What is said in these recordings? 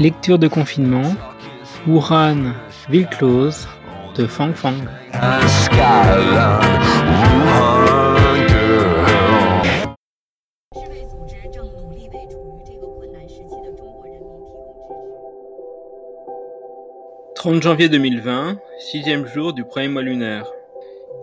Lecture de confinement, Wuhan Ville Close de Fang Fang. « 30 janvier 2020, sixième jour du premier mois lunaire.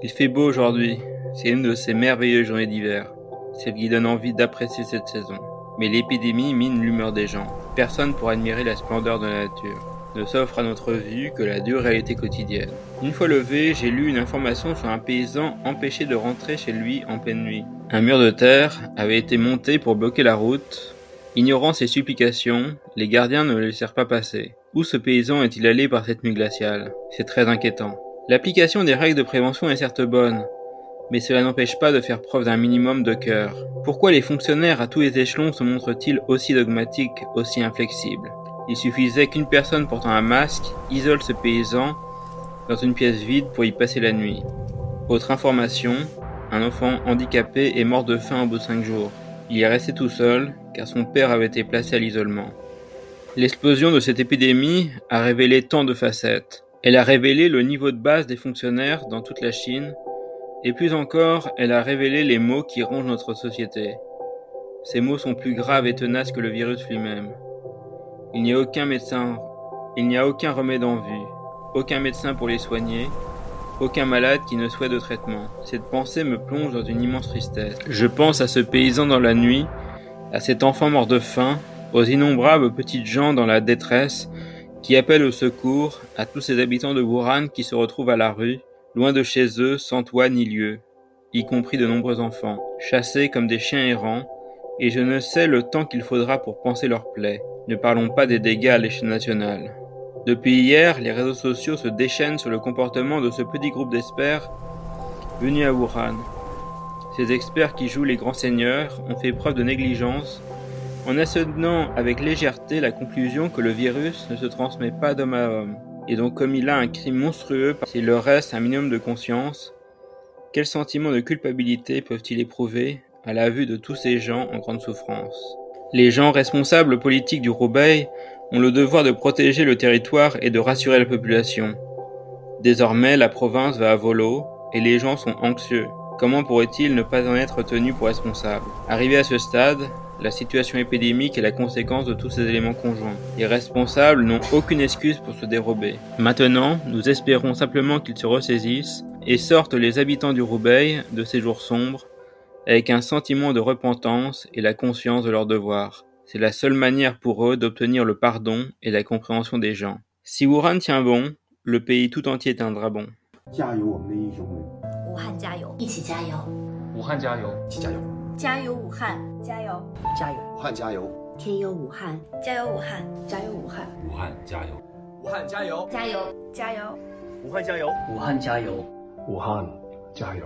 Il fait beau aujourd'hui, c'est une de ces merveilleuses journées d'hiver, celle qui donne envie d'apprécier cette saison. Mais l'épidémie mine l'humeur des gens. Personne pour admirer la splendeur de la nature. Ne s'offre à notre vue que la dure réalité quotidienne. Une fois levé, j'ai lu une information sur un paysan empêché de rentrer chez lui en pleine nuit. Un mur de terre avait été monté pour bloquer la route. Ignorant ses supplications, les gardiens ne le laissèrent pas passer. Où ce paysan est-il allé par cette nuit glaciale? C'est très inquiétant. L'application des règles de prévention est certes bonne, mais cela n'empêche pas de faire preuve d'un minimum de cœur. Pourquoi les fonctionnaires à tous les échelons se montrent-ils aussi dogmatiques, aussi inflexibles? Il suffisait qu'une personne portant un masque isole ce paysan dans une pièce vide pour y passer la nuit. Autre information, un enfant handicapé est mort de faim au bout de cinq jours. Il est resté tout seul, car son père avait été placé à l'isolement. L'explosion de cette épidémie a révélé tant de facettes. Elle a révélé le niveau de base des fonctionnaires dans toute la Chine, et plus encore, elle a révélé les maux qui rongent notre société. Ces maux sont plus graves et tenaces que le virus lui-même. Il n'y a aucun médecin, il n'y a aucun remède en vue, aucun médecin pour les soigner, aucun malade qui ne souhaite de traitement. Cette pensée me plonge dans une immense tristesse. Je pense à ce paysan dans la nuit, à cet enfant mort de faim, aux innombrables petites gens dans la détresse qui appellent au secours, à tous ces habitants de Wuhan qui se retrouvent à la rue, loin de chez eux, sans toit ni lieu, y compris de nombreux enfants, chassés comme des chiens errants, et je ne sais le temps qu'il faudra pour penser leurs plaies. Ne parlons pas des dégâts à l'échelle nationale. Depuis hier, les réseaux sociaux se déchaînent sur le comportement de ce petit groupe d'experts venus à Wuhan. Ces experts qui jouent les grands seigneurs ont fait preuve de négligence en assonnant avec légèreté la conclusion que le virus ne se transmet pas d'homme à homme. Et donc comme il a un crime monstrueux, s'il leur reste un minimum de conscience, quel sentiment de culpabilité peuvent-ils éprouver à la vue de tous ces gens en grande souffrance? Les gens responsables politiques du Roubaix ont le devoir de protéger le territoire et de rassurer la population. Désormais, la province va à volo et les gens sont anxieux. Comment pourrait-il ne pas en être tenu pour responsable? Arrivé à ce stade, la situation épidémique est la conséquence de tous ces éléments conjoints. Les responsables n'ont aucune excuse pour se dérober. Maintenant, nous espérons simplement qu'ils se ressaisissent et sortent les habitants du Roubaix de ces jours sombres avec un sentiment de repentance et la conscience de leurs devoirs. C'est la seule manière pour eux d'obtenir le pardon et la compréhension des gens. Si Wuhan tient bon, le pays tout entier tiendra bon. 汉加油！一起加油！武汉加油！一起加油！加油武汉！加油！加油！武汉加油！天佑武汉！加油武汉！加油武汉！武汉加油！武汉加油！加油！加油！武汉加油！武汉加油！武汉加油！